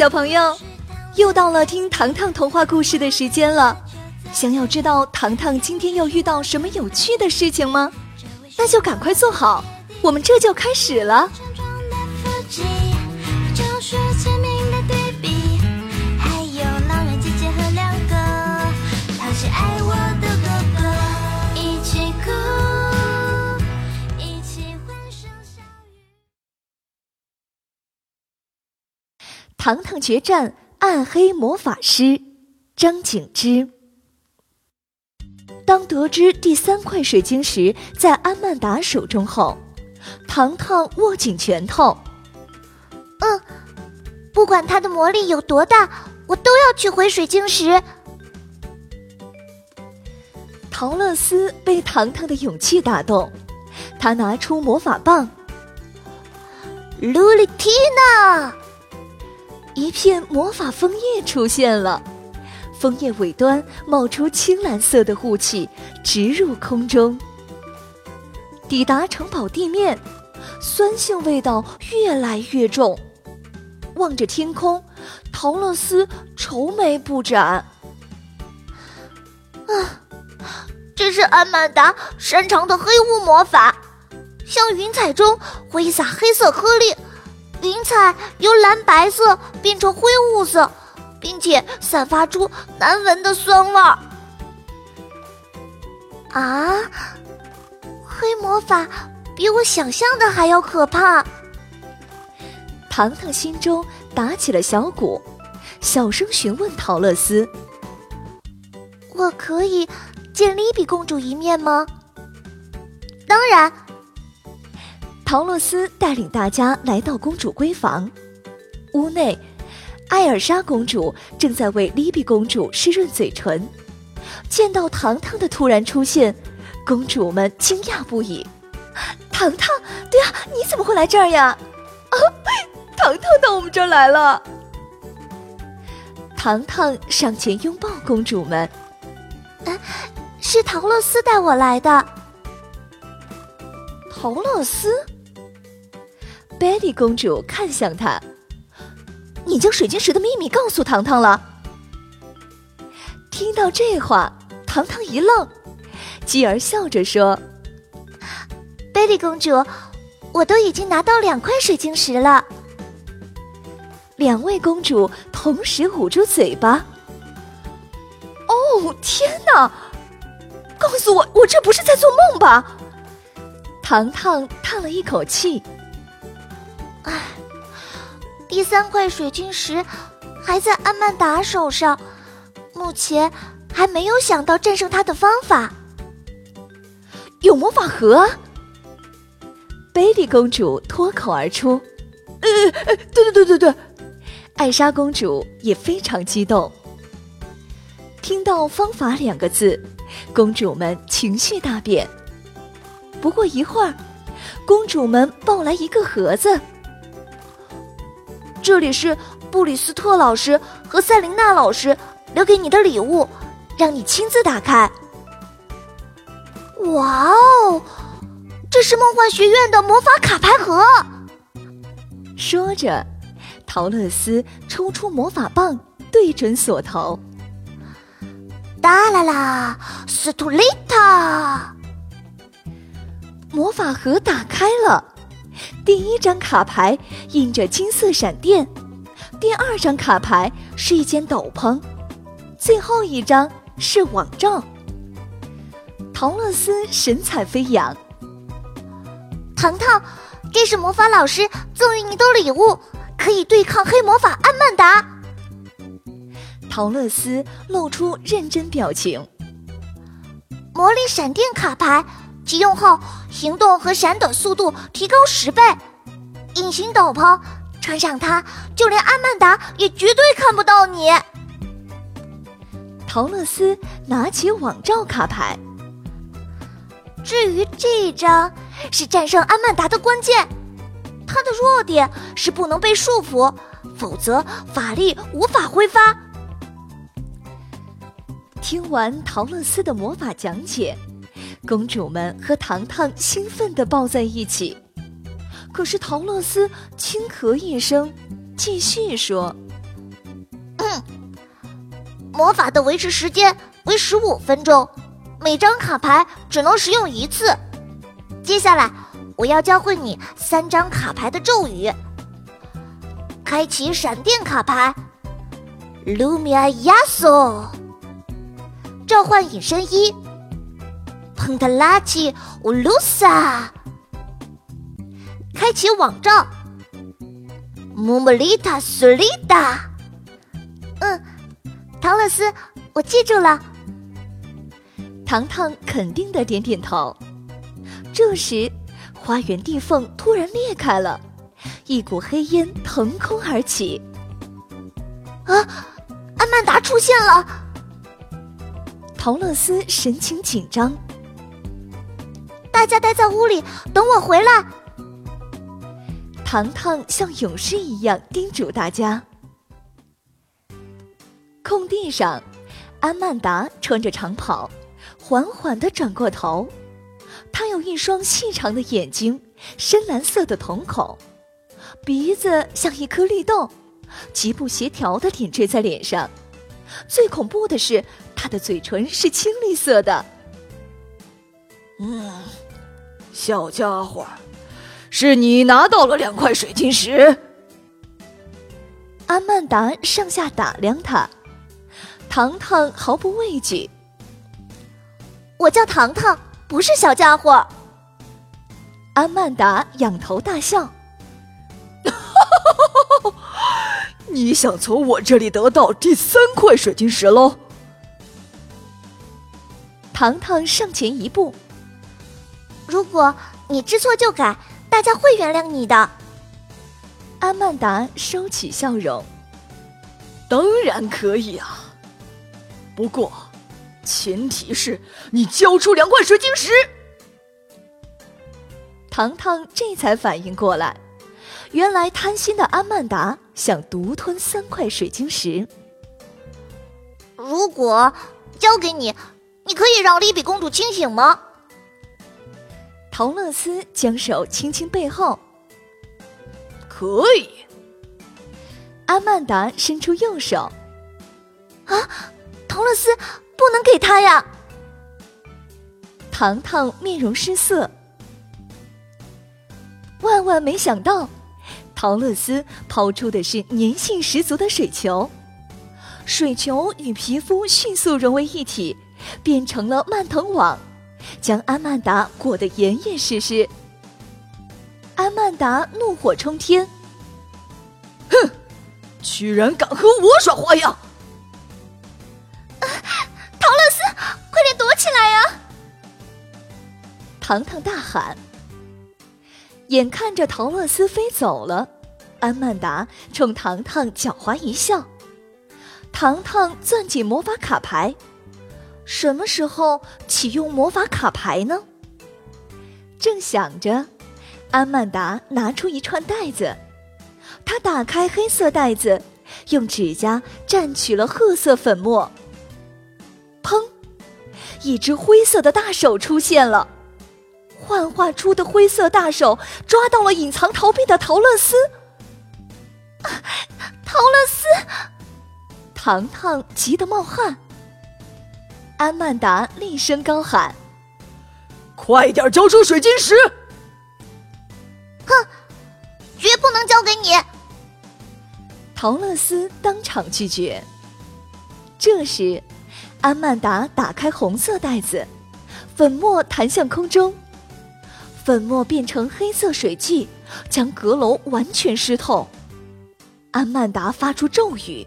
小朋友，又到了听糖糖童话故事的时间了。想要知道糖糖今天又遇到什么有趣的事情吗？那就赶快坐好，我们这就开始了。糖糖决战暗黑魔法师张景之。当得知第三块水晶石在安曼达手中后，糖糖握紧拳头。嗯，不管它的魔力有多大，我都要取回水晶石。陶乐斯被糖糖的勇气打动，他拿出魔法棒，卢丽缇娜。一片魔法枫叶出现了，枫叶尾端冒出青蓝色的雾气，直入空中。抵达城堡地面，酸性味道越来越重。望着天空，陶乐斯愁眉不展。啊，这是安曼达擅长的黑雾魔法，向云彩中挥洒黑色颗粒。云彩由蓝白色变成灰雾色，并且散发出难闻的酸味儿。啊，黑魔法比我想象的还要可怕。糖糖心中打起了小鼓，小声询问陶乐斯：“我可以见莉比公主一面吗？”“当然。”陶洛斯带领大家来到公主闺房，屋内，艾尔莎公主正在为莉比公主湿润嘴唇。见到糖糖的突然出现，公主们惊讶不已。糖糖，对啊，你怎么会来这儿呀？啊，糖糖到我们这儿来了。糖糖上前拥抱公主们。啊，是陶洛斯带我来的。陶乐斯。贝莉公主看向他，你将水晶石的秘密告诉糖糖了。听到这话，糖糖一愣，继而笑着说：“贝莉公主，我都已经拿到两块水晶石了。”两位公主同时捂住嘴巴。哦，天哪！告诉我，我这不是在做梦吧？糖糖叹了一口气。唉，第三块水晶石还在安曼达手上，目前还没有想到战胜他的方法。有魔法盒，贝蒂公主脱口而出：“呃，对对对对对！”艾莎公主也非常激动。听到“方法”两个字，公主们情绪大变。不过一会儿，公主们抱来一个盒子。这里是布里斯特老师和塞琳娜老师留给你的礼物，让你亲自打开。哇哦，这是梦幻学院的魔法卡牌盒。说着，陶乐斯抽出魔法棒，对准锁头。哒啦啦，斯图丽塔！魔法盒打开了。第一张卡牌印着金色闪电，第二张卡牌是一间斗篷，最后一张是网罩。陶乐斯神采飞扬。糖糖，这是魔法老师赠予你的礼物，可以对抗黑魔法安曼达。陶乐斯露出认真表情。魔力闪电卡牌。启用后，行动和闪躲速度提高十倍。隐形斗篷，穿上它，就连阿曼达也绝对看不到你。陶乐斯拿起网罩卡牌。至于这张，是战胜阿曼达的关键。它的弱点是不能被束缚，否则法力无法挥发。听完陶乐斯的魔法讲解。公主们和糖糖兴奋地抱在一起，可是陶乐斯轻咳一声，继续说：“魔法的维持时间为十五分钟，每张卡牌只能使用一次。接下来，我要教会你三张卡牌的咒语。开启闪电卡牌，Lumia Yaso。召唤隐身衣，Pentalachi Ulusa。开启网罩，Mumolita Solida。嗯，唐乐斯，我记住了。糖糖肯定的点点头。这时，花园地缝突然裂开了，一股黑烟腾空而起。啊，安曼达出现了！陶乐斯神情紧张。大家待在屋里，等我回来。糖糖像勇士一样叮嘱大家。空地上，安曼达穿着长袍，缓缓地转过头。他有一双细长的眼睛，深蓝色的瞳孔，鼻子像一颗绿豆，极不协调的点缀在脸上。最恐怖的是，他的嘴唇是青绿色的。嗯，小家伙，是你拿到了两块水晶石。安曼达上下打量他，糖糖毫不畏惧。我叫糖糖。不是小家伙，安曼达仰头大笑。你想从我这里得到第三块水晶石喽？糖糖上前一步。如果你知错就改，大家会原谅你的。安曼达收起笑容。当然可以啊，不过。前提是你交出两块水晶石。糖糖这才反应过来，原来贪心的安曼达想独吞三块水晶石。如果交给你，你可以让莉比公主清醒吗？陶乐斯将手轻轻背后。可以。阿曼达伸出右手。啊，陶乐斯。不能给他呀！糖糖面容失色。万万没想到，陶乐斯抛出的是粘性十足的水球，水球与皮肤迅速融为一体，变成了蔓藤网，将安曼达裹得严严实实。安曼达怒火冲天：“哼，居然敢和我耍花样！”啊，陶乐斯，快点躲起来呀！糖糖大喊。眼看着陶乐斯飞走了，安曼达冲糖糖狡猾一笑。糖糖攥紧魔法卡牌，什么时候启用魔法卡牌呢？正想着，安曼达拿出一串袋子，他打开黑色袋子，用指甲蘸取了褐色粉末。砰！一只灰色的大手出现了，幻化出的灰色大手抓到了隐藏逃避的陶乐斯。陶乐斯，糖糖急得冒汗。安曼达厉声高喊：“快点交出水晶石！”哼，绝不能交给你！陶乐斯当场拒绝。这时。安曼达打开红色袋子，粉末弹向空中，粉末变成黑色水汽，将阁楼完全湿透。安曼达发出咒语：“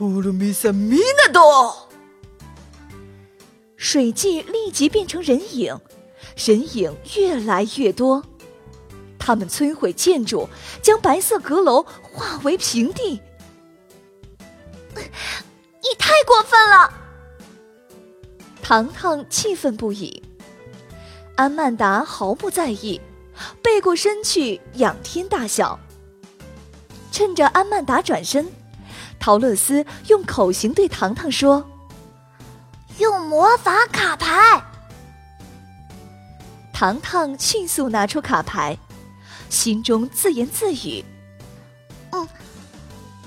呼噜米萨米纳多！”水迹立即变成人影，人影越来越多，他们摧毁建筑，将白色阁楼化为平地。你太过分了！糖糖气愤不已。安曼达毫不在意，背过身去仰天大笑。趁着安曼达转身，陶乐斯用口型对糖糖说：“用魔法卡牌。”糖糖迅速拿出卡牌，心中自言自语：“嗯，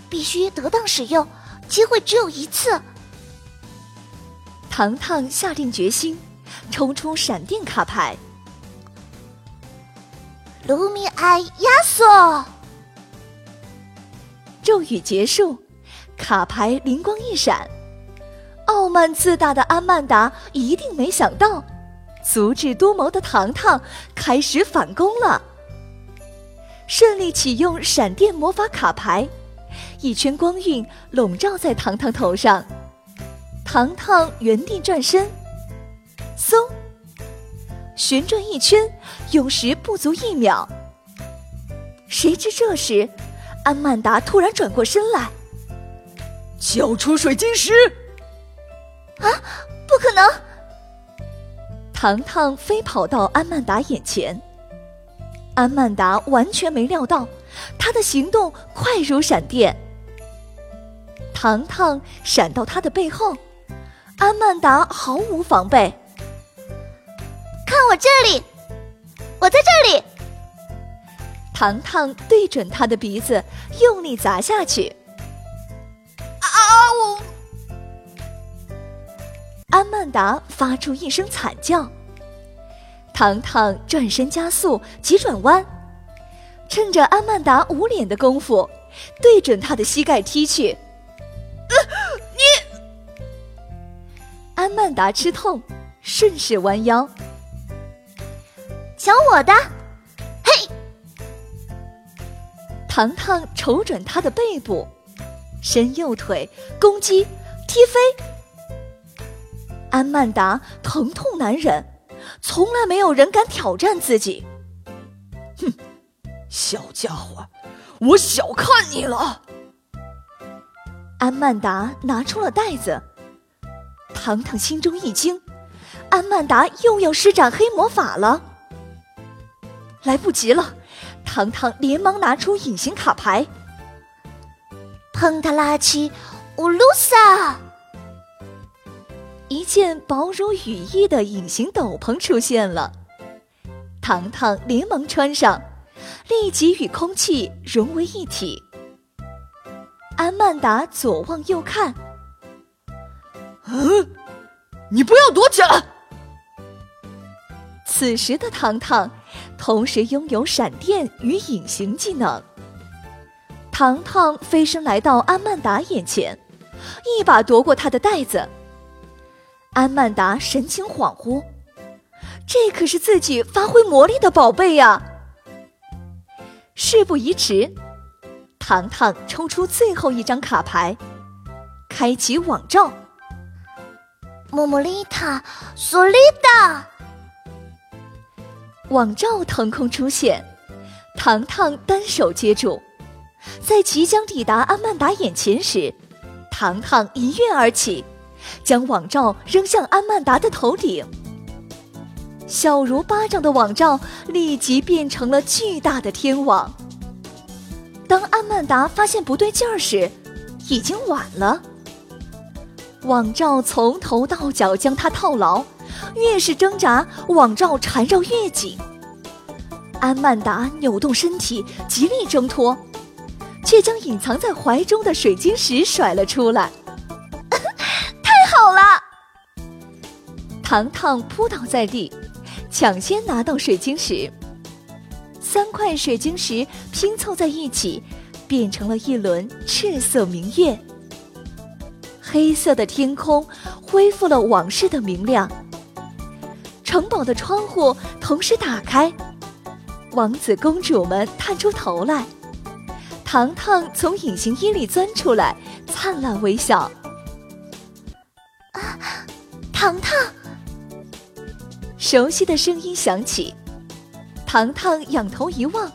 必须得当使用，机会只有一次。糖糖下定决心，抽出闪电卡牌。卢米埃亚索，咒语结束，卡牌灵光一闪。傲慢自大的安曼达一定没想到，足智多谋的糖糖开始反攻了。顺利启用闪电魔法卡牌，一圈光晕笼罩在糖糖头上，糖糖原地转身，嗖，旋转一圈，用时不足一秒。谁知这时，安曼达突然转过身来，交出水晶石！啊，不可能！糖糖飞跑到安曼达眼前。安曼达完全没料到，他的行动快如闪电。糖糖闪到他的背后，安曼达毫无防备。看我这里，我在这里！糖糖对准他的鼻子用力砸下去。曼达发出一声惨叫。糖糖转身加速，急转弯，趁着安曼达捂脸的功夫，对准他的膝盖踢去。你，安曼达吃痛，顺势弯腰，瞧我的！嘿，糖糖瞅准他的背部，伸右腿攻击，踢飞。安曼达疼痛难忍。从来没有人敢挑战自己。哼，小家伙，我小看你了。安曼达拿出了袋子，糖糖心中一惊，安曼达又要施展黑魔法了。来不及了，糖糖连忙拿出隐形卡牌，碰他拉起乌鲁萨。一件薄如羽翼的隐形斗篷出现了，糖糖连忙穿上，立即与空气融为一体。安曼达左望右看，嗯，你不要躲起来！此时的糖糖同时拥有闪电与隐形技能。糖糖飞身来到安曼达眼前，一把夺过他的袋子。安曼达神情恍惚，这可是自己发挥魔力的宝贝呀！事不宜迟，糖糖抽出最后一张卡牌，开启网罩。莫莫丽塔，索丽达，网罩腾空出现，糖糖单手接住，在即将抵达安曼达眼前时，糖糖一跃而起。将网罩扔向安曼达的头顶，小如巴掌的网罩立即变成了巨大的天网。当安曼达发现不对劲儿时，已经晚了。网罩从头到脚将他套牢，越是挣扎，网罩缠绕越紧。安曼达扭动身体，极力挣脱，却将隐藏在怀中的水晶石甩了出来。糖糖扑倒在地，抢先拿到水晶石。三块水晶石拼凑在一起，变成了一轮赤色明月。黑色的天空恢复了往日的明亮。城堡的窗户同时打开，王子公主们探出头来。糖糖从隐形衣里钻出来，灿烂微笑。啊糖糖，熟悉的声音响起。糖糖仰头一望，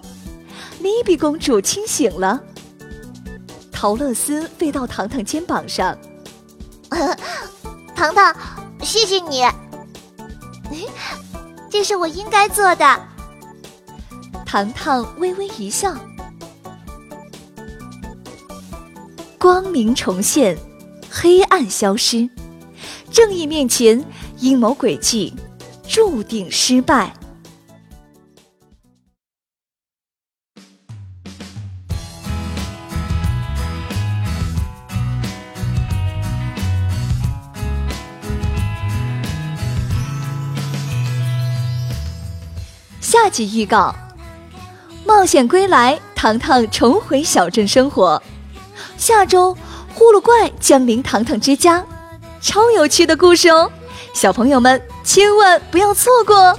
莉比公主清醒了。陶乐斯飞到糖糖肩膀上，糖糖，谢谢你，这是我应该做的。糖糖微微一笑，光明重现，黑暗消失。正义面前，阴谋诡计注定失败。下集预告冒险归来糖糖重回小镇生活。下周呼噜怪将临糖糖之家超有趣的故事哦！小朋友们千万不要错过哦。